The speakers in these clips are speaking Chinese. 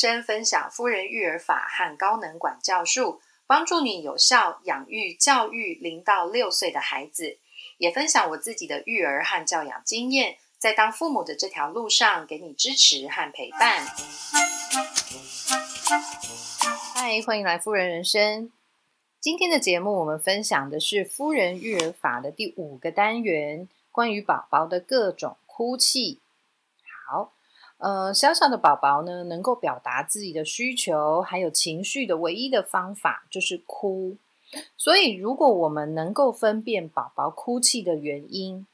生分享夫人育儿法和高能管教术，帮助你有效养育教育零到六岁的孩子，也分享我自己的育儿和教养经验，在当父母的这条路上给你支持和陪伴。嗨，欢迎来夫人人生。今天的节目，我们分享的是夫人育儿法的第五个单元，关于宝宝的各种哭泣。呃，小小的宝宝呢，能够表达自己的需求还有情绪的唯一的方法就是哭。所以，如果我们能够分辨宝宝哭泣的原因，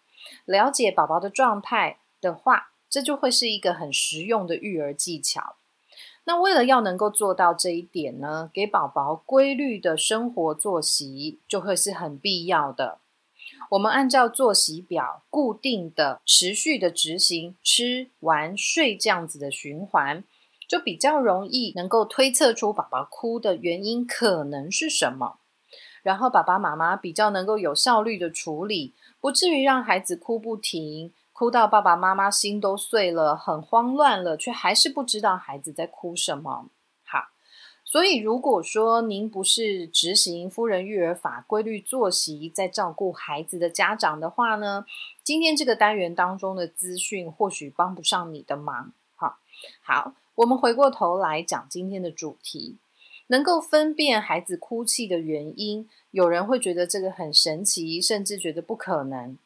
了解宝宝的状态的话，这就会是一个很实用的育儿技巧。那为了要能够做到这一点呢，给宝宝规律的生活作息就会是很必要的。我们按照作息表，固定的、持续的执行吃、玩、睡这样子的循环，就比较容易能够推测出宝宝哭的原因可能是什么，然后爸爸妈妈比较能够有效率的处理，不至于让孩子哭不停。哭到爸爸妈妈心都碎了，很慌乱了，却还是不知道孩子在哭什么。所以如果说您不是执行夫人育儿法规律作息，在照顾孩子的家长的话呢，今天这个单元当中的资讯或许帮不上你的忙。好，好，我们回过头来讲今天的主题，能够分辨孩子哭泣的原因，有人会觉得这个很神奇，甚至觉得不可能。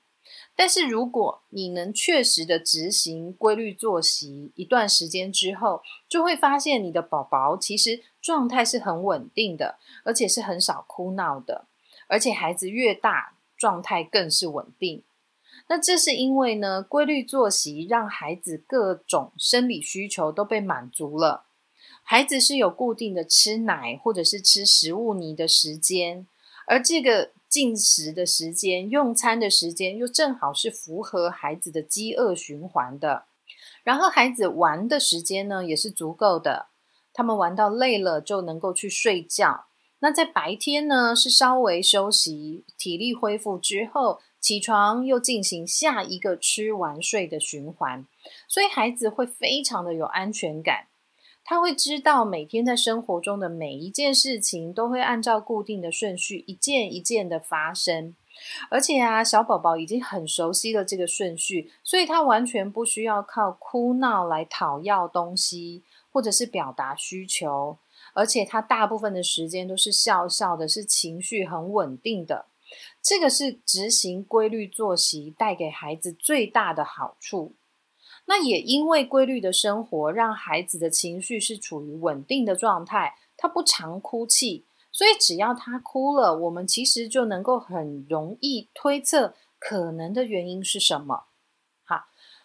但是，如果你能确实的执行规律作息一段时间之后，就会发现你的宝宝其实状态是很稳定的，而且是很少哭闹的，而且孩子越大，状态更是稳定。那这是因为呢，规律作息让孩子各种生理需求都被满足了，孩子是有固定的吃奶或者是吃食物泥的时间，而这个。进食的时间、用餐的时间，又正好是符合孩子的饥饿循环的。然后孩子玩的时间呢，也是足够的。他们玩到累了，就能够去睡觉。那在白天呢，是稍微休息、体力恢复之后，起床又进行下一个吃完睡的循环。所以孩子会非常的有安全感。他会知道每天在生活中的每一件事情都会按照固定的顺序一件一件的发生，而且啊，小宝宝已经很熟悉了这个顺序，所以他完全不需要靠哭闹来讨要东西或者是表达需求，而且他大部分的时间都是笑笑的，是情绪很稳定的。这个是执行规律作息带给孩子最大的好处。那也因为规律的生活，让孩子的情绪是处于稳定的状态，他不常哭泣，所以只要他哭了，我们其实就能够很容易推测可能的原因是什么。好，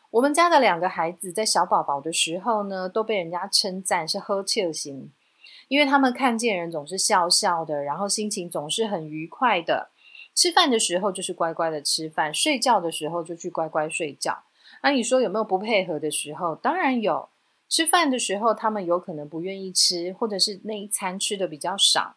我们家的两个孩子在小宝宝的时候呢，都被人家称赞是喝气型，因为他们看见人总是笑笑的，然后心情总是很愉快的，吃饭的时候就是乖乖的吃饭，睡觉的时候就去乖乖睡觉。那你说有没有不配合的时候？当然有。吃饭的时候，他们有可能不愿意吃，或者是那一餐吃的比较少。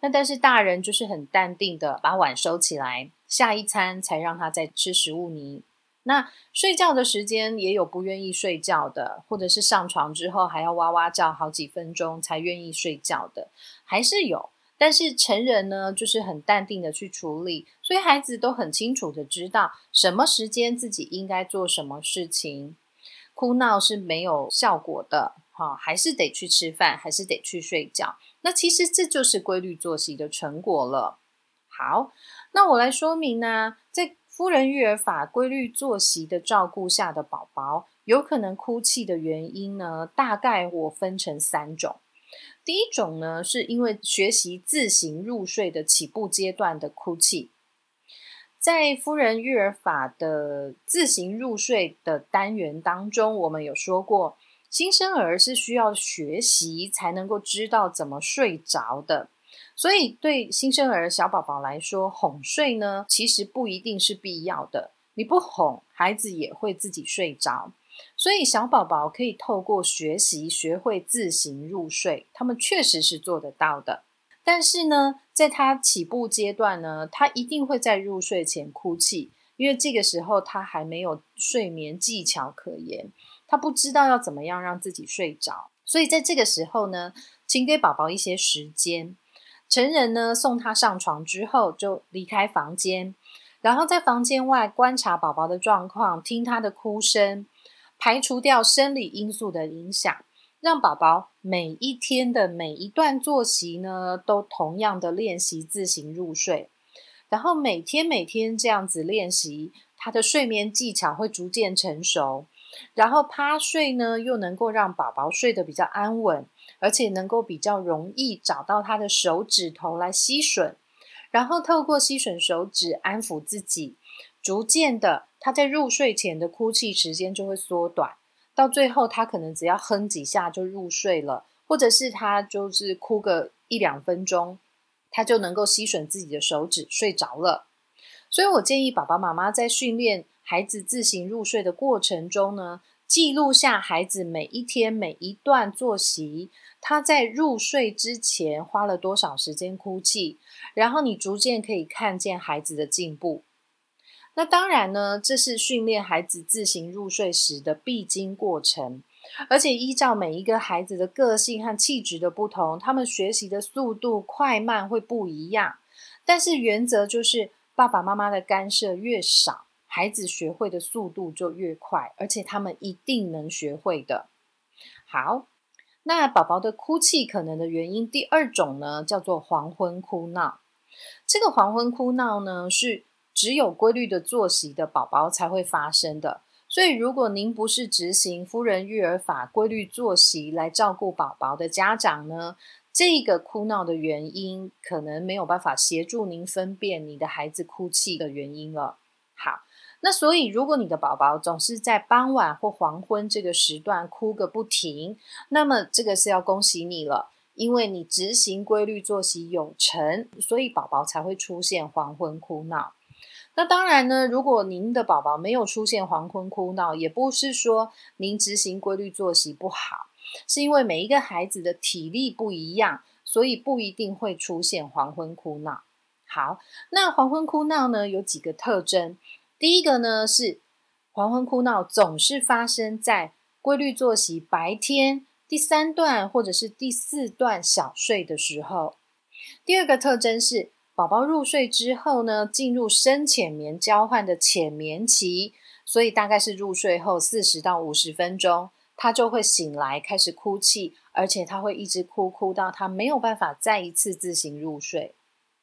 那但是大人就是很淡定的把碗收起来，下一餐才让他再吃食物泥。那睡觉的时间也有不愿意睡觉的，或者是上床之后还要哇哇叫好几分钟才愿意睡觉的，还是有。但是成人呢，就是很淡定的去处理，所以孩子都很清楚的知道什么时间自己应该做什么事情。哭闹是没有效果的，哈，还是得去吃饭，还是得去睡觉。那其实这就是规律作息的成果了。好，那我来说明呢，在夫人育儿法规律作息的照顾下的宝宝，有可能哭泣的原因呢，大概我分成三种。第一种呢，是因为学习自行入睡的起步阶段的哭泣，在夫人育儿法的自行入睡的单元当中，我们有说过，新生儿是需要学习才能够知道怎么睡着的，所以对新生儿小宝宝来说，哄睡呢，其实不一定是必要的，你不哄，孩子也会自己睡着。所以小宝宝可以透过学习学会自行入睡，他们确实是做得到的。但是呢，在他起步阶段呢，他一定会在入睡前哭泣，因为这个时候他还没有睡眠技巧可言，他不知道要怎么样让自己睡着。所以在这个时候呢，请给宝宝一些时间。成人呢送他上床之后，就离开房间，然后在房间外观察宝宝的状况，听他的哭声，排除掉生理因素的影响，让宝宝每一天的每一段作息呢，都同样的练习自行入睡。然后每天每天这样子练习，他的睡眠技巧会逐渐成熟。然后趴睡呢，又能够让宝宝睡得比较安稳，而且能够比较容易找到他的手指头来吸吮，然后透过吸吮手指安抚自己，逐渐的他在入睡前的哭泣时间就会缩短，到最后他可能只要哼几下就入睡了，或者是他就是哭个一两分钟，他就能够吸吮自己的手指睡着了。所以我建议爸爸妈妈在训练。孩子自行入睡的过程中呢，记录下孩子每一天每一段作息，他在入睡之前花了多少时间哭泣，然后你逐渐可以看见孩子的进步。那当然呢，这是训练孩子自行入睡时的必经过程，而且依照每一个孩子的个性和气质的不同，他们学习的速度快慢会不一样。但是原则就是爸爸妈妈的干涉越少。孩子学会的速度就越快，而且他们一定能学会的。好，那宝宝的哭泣可能的原因，第二种呢叫做黄昏哭闹。这个黄昏哭闹呢，是只有规律的作息的宝宝才会发生的。所以，如果您不是执行夫人育儿法规律作息来照顾宝宝的家长呢，这个哭闹的原因可能没有办法协助您分辨你的孩子哭泣的原因了。好。那所以，如果你的宝宝总是在傍晚或黄昏这个时段哭个不停，那么这个是要恭喜你了，因为你执行规律作息有成，所以宝宝才会出现黄昏哭闹。那当然呢，如果您的宝宝没有出现黄昏哭闹，也不是说您执行规律作息不好，是因为每一个孩子的体力不一样，所以不一定会出现黄昏哭闹。好，那黄昏哭闹呢，有几个特征。第一个呢是黄昏哭闹总是发生在规律作息白天第三段或者是第四段小睡的时候。第二个特征是宝宝入睡之后呢，进入深浅眠交换的浅眠期，所以大概是入睡后四十到五十分钟，他就会醒来开始哭泣，而且他会一直哭哭到他没有办法再一次自行入睡。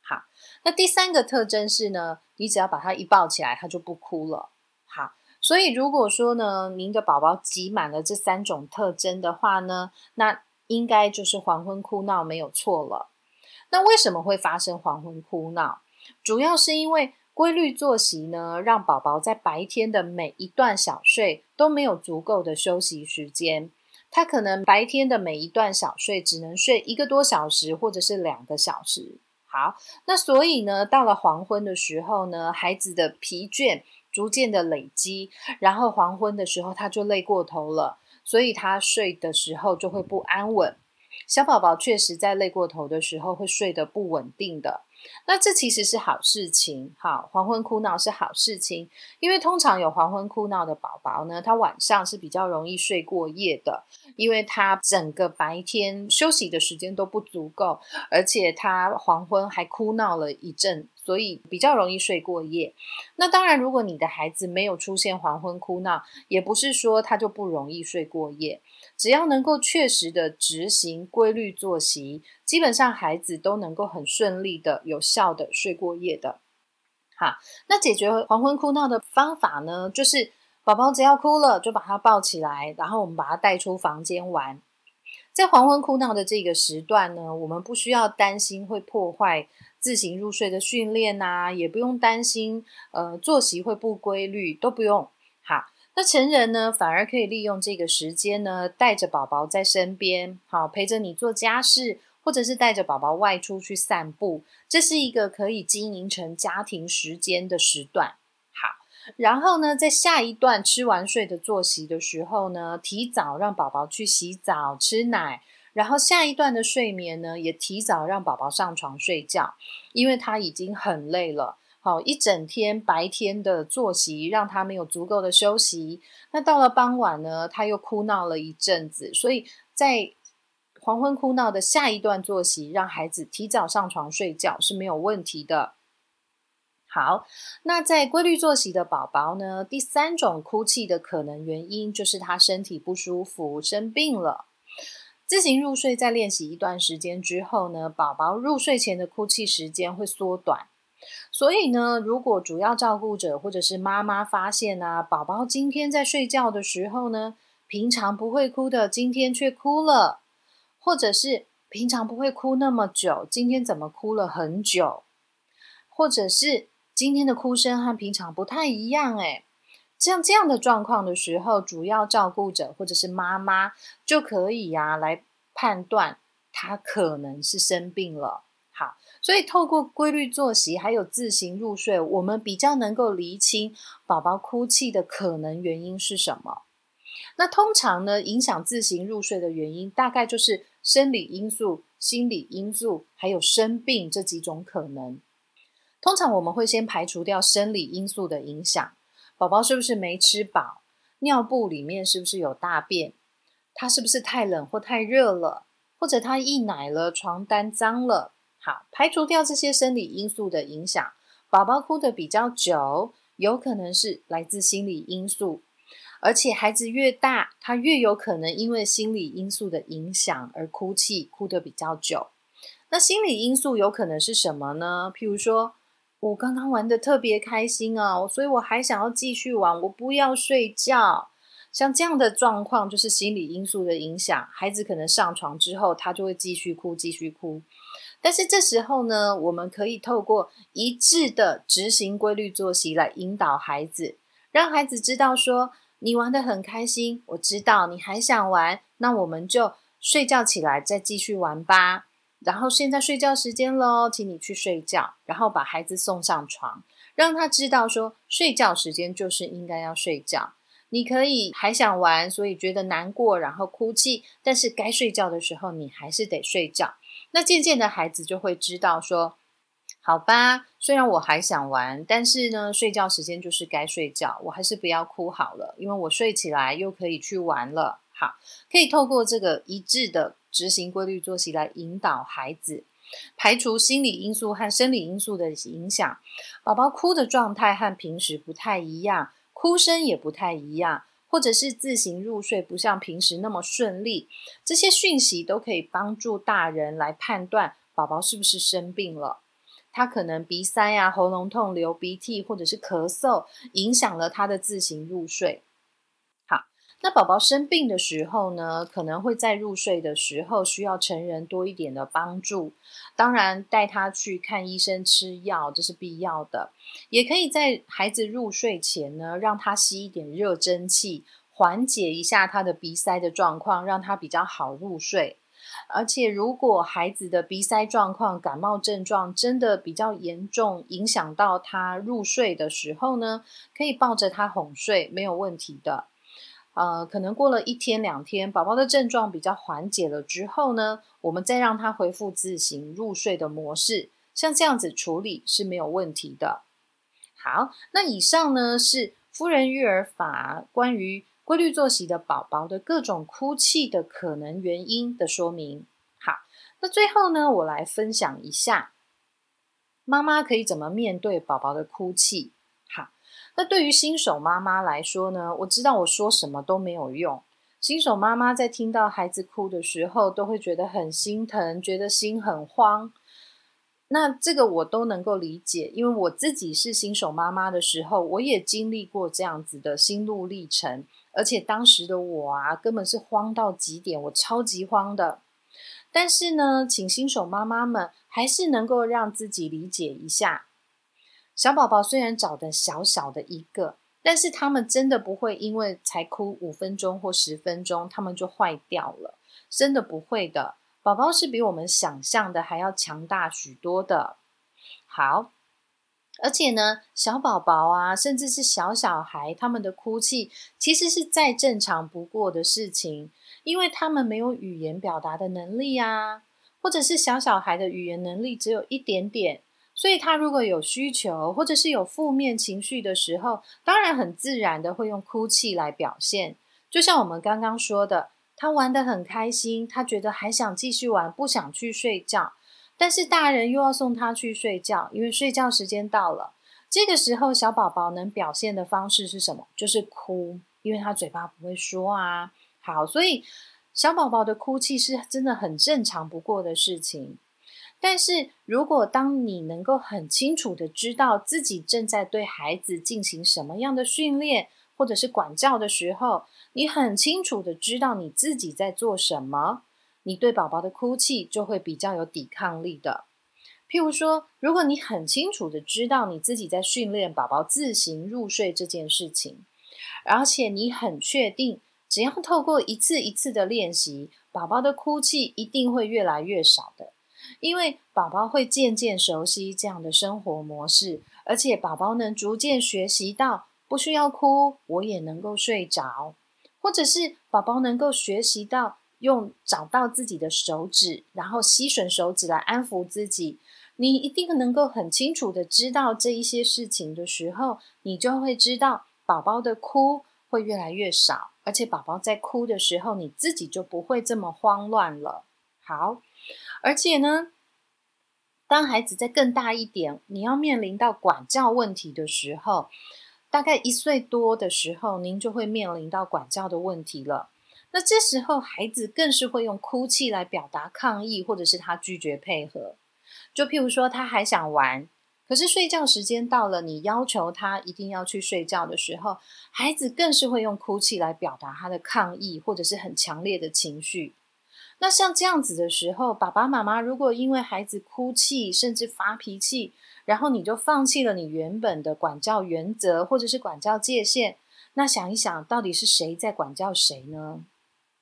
好，那第三个特征是呢，你只要把他一抱起来，他就不哭了。好，所以如果说呢，您的宝宝挤满了这三种特征的话呢，那应该就是黄昏哭闹没有错了。那为什么会发生黄昏哭闹？主要是因为规律作息呢，让宝宝在白天的每一段小睡都没有足够的休息时间，他可能白天的每一段小睡只能睡一个多小时，或者是两个小时。好，那所以呢，到了黄昏的时候呢，孩子的疲倦逐渐的累积，然后黄昏的时候他就累过头了，所以他睡的时候就会不安稳。小宝宝确实在累过头的时候会睡得不稳定的。那这其实是好事情，好，黄昏哭闹是好事情，因为通常有黄昏哭闹的宝宝呢，他晚上是比较容易睡过夜的，因为他整个白天休息的时间都不足够，而且他黄昏还哭闹了一阵。所以比较容易睡过夜。那当然，如果你的孩子没有出现黄昏哭闹，也不是说他就不容易睡过夜。只要能够确实的执行规律作息，基本上孩子都能够很顺利的、有效的睡过夜的。好，那解决黄昏哭闹的方法呢，就是宝宝只要哭了，就把他抱起来，然后我们把他带出房间玩。在黄昏哭闹的这个时段呢，我们不需要担心会破坏。自行入睡的训练呐，也不用担心，呃，作息会不规律都不用。那成人呢，反而可以利用这个时间呢，带着宝宝在身边，好陪着你做家事，或者是带着宝宝外出去散步，这是一个可以经营成家庭时间的时段。好，然后呢，在下一段吃完睡的作息的时候呢，提早让宝宝去洗澡、吃奶。然后下一段的睡眠呢，也提早让宝宝上床睡觉，因为他已经很累了。好，一整天白天的作息让他没有足够的休息。那到了傍晚呢，他又哭闹了一阵子，所以在黄昏哭闹的下一段作息，让孩子提早上床睡觉是没有问题的。好，那在规律作息的宝宝呢？第三种哭泣的可能原因就是他身体不舒服、生病了。自行入睡，在练习一段时间之后呢，宝宝入睡前的哭泣时间会缩短。所以呢，如果主要照顾者或者是妈妈发现啊，宝宝今天在睡觉的时候呢，平常不会哭的，今天却哭了，或者是平常不会哭那么久，今天怎么哭了很久，或者是。今天的哭声和平常不太一样，诶，像这样的状况的时候，主要照顾者或者是妈妈就可以呀来判断他可能是生病了。所以透过规律作息还有自行入睡，我们比较能够厘清宝宝哭泣的可能原因是什么。那通常呢，影响自行入睡的原因，大概就是生理因素、心理因素还有生病这几种可能。通常我们会先排除掉生理因素的影响，宝宝是不是没吃饱？尿布里面是不是有大便？他是不是太冷或太热了？或者他溢奶了，床单脏了？好，排除掉这些生理因素的影响，宝宝哭的比较久，有可能是来自心理因素，而且孩子越大，他越有可能因为心理因素的影响而哭泣，哭得比较久。那心理因素有可能是什么呢？譬如说。我刚刚玩的特别开心啊，所以我还想要继续玩，我不要睡觉。像这样的状况，就是心理因素的影响，孩子可能上床之后，他就会继续哭，继续哭。但是这时候呢，我们可以透过一致的执行规律作息来引导孩子，让孩子知道说，你玩的很开心，我知道你还想玩，那我们就睡觉起来再继续玩吧。然后现在睡觉时间喽，请你去睡觉，然后把孩子送上床，让他知道说睡觉时间就是应该要睡觉。你可以还想玩，所以觉得难过，然后哭泣，但是该睡觉的时候你还是得睡觉。那渐渐的孩子就会知道说，好吧，虽然我还想玩，但是呢，睡觉时间就是该睡觉，我还是不要哭好了，因为我睡起来又可以去玩了。好，可以透过这个一致的。执行规律作息来引导孩子，排除心理因素和生理因素的影响。宝宝哭的状态和平时不太一样，哭声也不太一样，或者是自行入睡不像平时那么顺利。这些讯息都可以帮助大人来判断宝宝是不是生病了。他可能鼻塞呀、喉咙痛、流鼻涕，或者是咳嗽，影响了他的自行入睡。那宝宝生病的时候呢，可能会在入睡的时候需要成人多一点的帮助。当然，带他去看医生、吃药，这是必要的。也可以在孩子入睡前呢，让他吸一点热蒸汽，缓解一下他的鼻塞的状况，让他比较好入睡。而且，如果孩子的鼻塞状况、感冒症状真的比较严重，影响到他入睡的时候呢，可以抱着他哄睡，没有问题的。呃，可能过了一天两天，宝宝的症状比较缓解了之后呢，我们再让他恢复自行入睡的模式，像这样子处理是没有问题的。好，那以上呢是夫人育儿法关于规律作息的宝宝的各种哭泣的可能原因的说明。好，那最后呢，我来分享一下妈妈可以怎么面对宝宝的哭泣。那对于新手妈妈来说呢，我知道我说什么都没有用。新手妈妈在听到孩子哭的时候，都会觉得很心疼，觉得心很慌。那这个我都能够理解，因为我自己是新手妈妈的时候，我也经历过这样子的心路历程。而且当时的我啊，根本是慌到极点，我超级慌的。但是呢，请新手妈妈们还是能够让自己理解一下。小宝宝虽然长得小小的一个，但是他们真的不会因为才哭五分钟或十分钟，他们就坏掉了，真的不会的。宝宝是比我们想象的还要强大许多的。好，而且呢，小宝宝啊，甚至是小小孩，他们的哭泣其实是再正常不过的事情，因为他们没有语言表达的能力啊，或者是小小孩的语言能力只有一点点。所以，他如果有需求，或者是有负面情绪的时候，当然很自然的会用哭泣来表现。就像我们刚刚说的，他玩得很开心，他觉得还想继续玩，不想去睡觉。但是大人又要送他去睡觉，因为睡觉时间到了。这个时候，小宝宝能表现的方式是什么？就是哭，因为他嘴巴不会说啊。好，所以小宝宝的哭泣是真的很正常不过的事情。但是如果当你能够很清楚的知道自己正在对孩子进行什么样的训练或者是管教的时候，你很清楚的知道你自己在做什么，你对宝宝的哭泣就会比较有抵抗力的。譬如说，如果你很清楚的知道你自己在训练宝宝自行入睡这件事情，而且你很确定，只要透过一次一次的练习，宝宝的哭泣一定会越来越少的。因为宝宝会渐渐熟悉这样的生活模式，而且宝宝能逐渐学习到不需要哭，我也能够睡着，或者是宝宝能够学习到用找到自己的手指，然后吸吮手指来安抚自己。你一定能够很清楚的知道这一些事情的时候，你就会知道宝宝的哭会越来越少，而且宝宝在哭的时候，你自己就不会这么慌乱了。好。而且呢，当孩子再更大一点，你要面临到管教问题的时候，大概一岁多的时候，您就会面临到管教的问题了。那这时候，孩子更是会用哭泣来表达抗议，或者是他拒绝配合。就譬如说，他还想玩，可是睡觉时间到了，你要求他一定要去睡觉的时候，孩子更是会用哭泣来表达他的抗议，或者是很强烈的情绪。那像这样子的时候，爸爸妈妈如果因为孩子哭泣，甚至发脾气，然后你就放弃了你原本的管教原则或者是管教界限，那想一想，到底是谁在管教谁呢？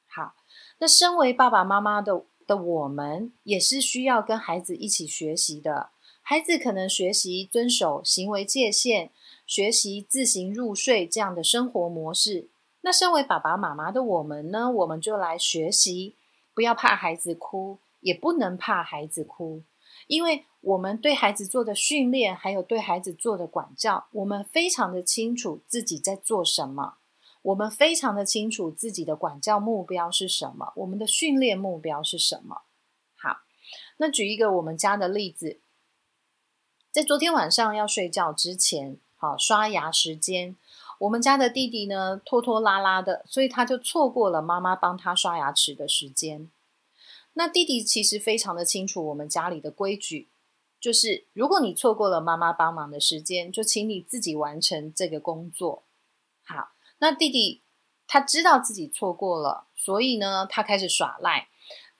好，那身为爸爸妈妈的的我们，也是需要跟孩子一起学习的。孩子可能学习遵守行为界限，学习自行入睡这样的生活模式。那身为爸爸妈妈的我们呢，我们就来学习。不要怕孩子哭，也不能怕孩子哭，因为我们对孩子做的训练，还有对孩子做的管教，我们非常的清楚自己在做什么，我们非常的清楚自己的管教目标是什么，我们的训练目标是什么。好，那举一个我们家的例子，在昨天晚上要睡觉之前，好刷牙时间。我们家的弟弟呢，拖拖拉拉的，所以他就错过了妈妈帮他刷牙齿的时间。那弟弟其实非常的清楚我们家里的规矩，就是如果你错过了妈妈帮忙的时间，就请你自己完成这个工作。好，那弟弟他知道自己错过了，所以呢，他开始耍赖。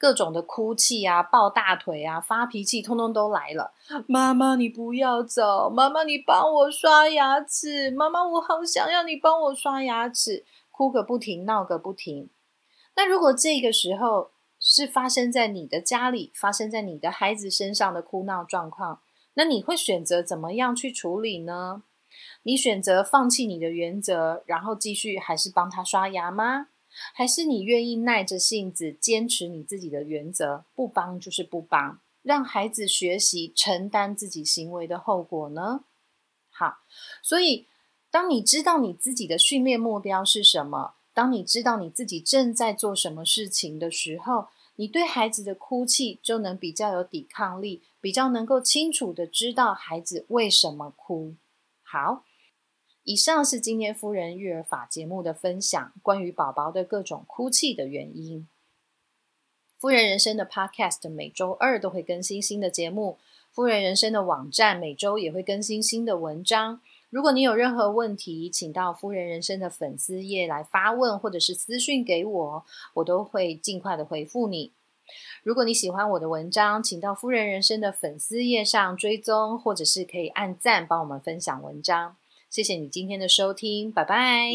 各种的哭泣啊，抱大腿啊，发脾气，通通都来了。妈妈，你不要走！妈妈，你帮我刷牙齿！妈妈，我好想要你帮我刷牙齿！哭个不停，闹个不停。那如果这个时候是发生在你的家里，发生在你的孩子身上的哭闹状况，那你会选择怎么样去处理呢？你选择放弃你的原则，然后继续，还是帮他刷牙吗？还是你愿意耐着性子坚持你自己的原则，不帮就是不帮，让孩子学习承担自己行为的后果呢？好，所以当你知道你自己的训练目标是什么，当你知道你自己正在做什么事情的时候，你对孩子的哭泣就能比较有抵抗力，比较能够清楚的知道孩子为什么哭。好。以上是今天夫人育儿法节目的分享，关于宝宝的各种哭泣的原因。夫人人生的 Podcast 每周二都会更新新的节目，夫人人生的网站每周也会更新新的文章。如果你有任何问题，请到夫人人生的粉丝页来发问，或者是私讯给我，我都会尽快的回复你。如果你喜欢我的文章，请到夫人人生的粉丝页上追踪，或者是可以按赞帮我们分享文章。谢谢你今天的收听，拜拜。